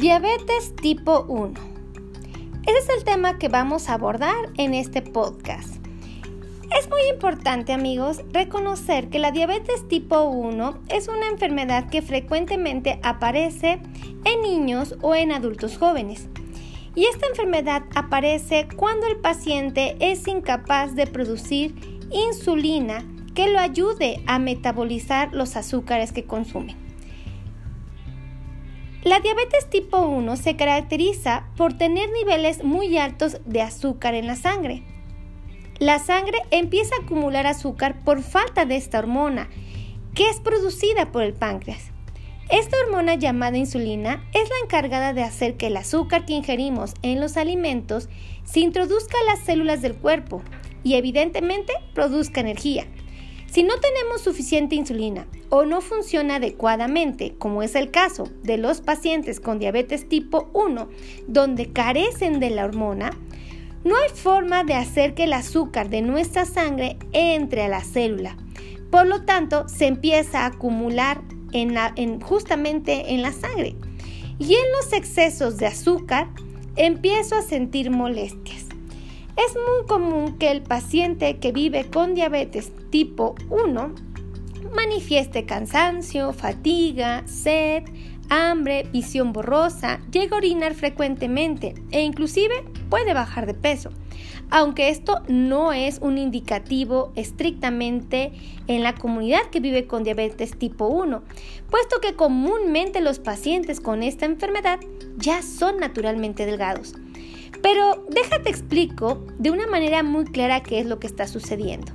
Diabetes tipo 1. Ese es el tema que vamos a abordar en este podcast. Es muy importante amigos reconocer que la diabetes tipo 1 es una enfermedad que frecuentemente aparece en niños o en adultos jóvenes. Y esta enfermedad aparece cuando el paciente es incapaz de producir insulina que lo ayude a metabolizar los azúcares que consume. La diabetes tipo 1 se caracteriza por tener niveles muy altos de azúcar en la sangre. La sangre empieza a acumular azúcar por falta de esta hormona, que es producida por el páncreas. Esta hormona llamada insulina es la encargada de hacer que el azúcar que ingerimos en los alimentos se introduzca a las células del cuerpo y evidentemente produzca energía. Si no tenemos suficiente insulina o no funciona adecuadamente, como es el caso de los pacientes con diabetes tipo 1, donde carecen de la hormona, no hay forma de hacer que el azúcar de nuestra sangre entre a la célula. Por lo tanto, se empieza a acumular en, justamente en la sangre. Y en los excesos de azúcar, empiezo a sentir molestias. Es muy común que el paciente que vive con diabetes tipo 1 manifieste cansancio, fatiga, sed, hambre, visión borrosa, llega a orinar frecuentemente e inclusive puede bajar de peso. Aunque esto no es un indicativo estrictamente en la comunidad que vive con diabetes tipo 1, puesto que comúnmente los pacientes con esta enfermedad ya son naturalmente delgados. Pero déjate explico de una manera muy clara qué es lo que está sucediendo.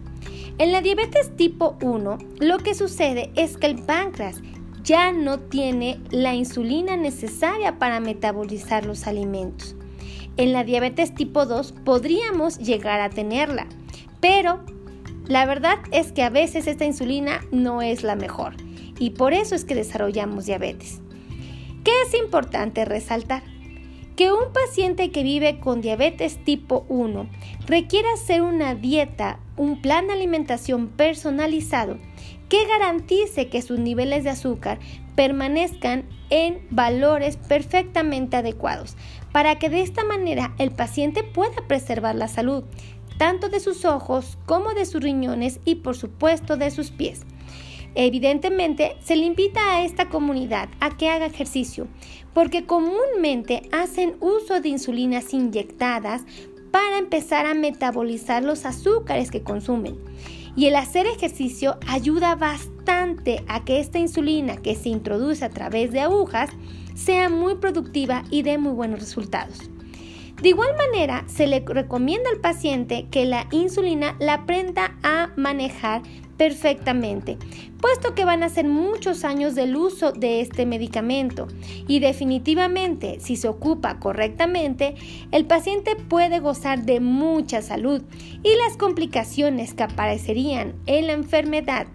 En la diabetes tipo 1, lo que sucede es que el páncreas ya no tiene la insulina necesaria para metabolizar los alimentos. En la diabetes tipo 2 podríamos llegar a tenerla, pero la verdad es que a veces esta insulina no es la mejor y por eso es que desarrollamos diabetes. ¿Qué es importante resaltar? Que un paciente que vive con diabetes tipo 1 requiere hacer una dieta, un plan de alimentación personalizado que garantice que sus niveles de azúcar permanezcan en valores perfectamente adecuados, para que de esta manera el paciente pueda preservar la salud, tanto de sus ojos como de sus riñones y por supuesto de sus pies. Evidentemente, se le invita a esta comunidad a que haga ejercicio, porque comúnmente hacen uso de insulinas inyectadas para empezar a metabolizar los azúcares que consumen. Y el hacer ejercicio ayuda bastante a que esta insulina que se introduce a través de agujas sea muy productiva y dé muy buenos resultados. De igual manera, se le recomienda al paciente que la insulina la aprenda a manejar perfectamente, puesto que van a ser muchos años del uso de este medicamento. Y definitivamente si se ocupa correctamente, el paciente puede gozar de mucha salud y las complicaciones que aparecerían en la enfermedad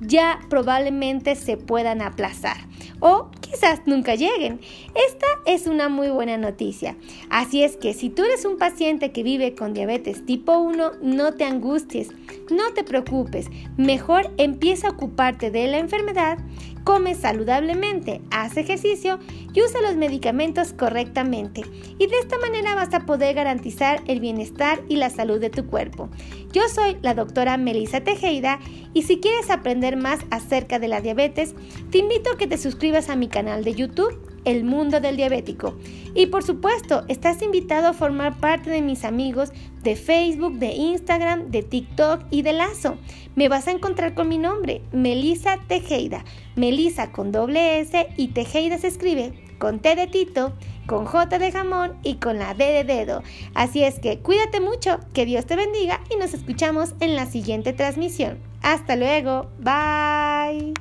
ya probablemente se puedan aplazar o quizás nunca lleguen. Esta es una muy buena noticia. Así es que si tú eres un paciente que vive con diabetes tipo 1, no te angusties, no te preocupes, mejor empieza a ocuparte de la enfermedad, come saludablemente, haz ejercicio y usa los medicamentos correctamente. Y de esta manera vas a poder garantizar el bienestar y la salud de tu cuerpo. Yo soy la doctora Melissa Tejeda y si quieres aprender más acerca de la diabetes, te invito a que te suscribas a mi canal de YouTube el mundo del diabético. Y por supuesto, estás invitado a formar parte de mis amigos de Facebook, de Instagram, de TikTok y de Lazo. Me vas a encontrar con mi nombre, Melisa Tejeda. Melisa con doble S y Tejeda se escribe con T de Tito, con J de jamón y con la D de dedo. Así es que cuídate mucho, que Dios te bendiga y nos escuchamos en la siguiente transmisión. Hasta luego, bye.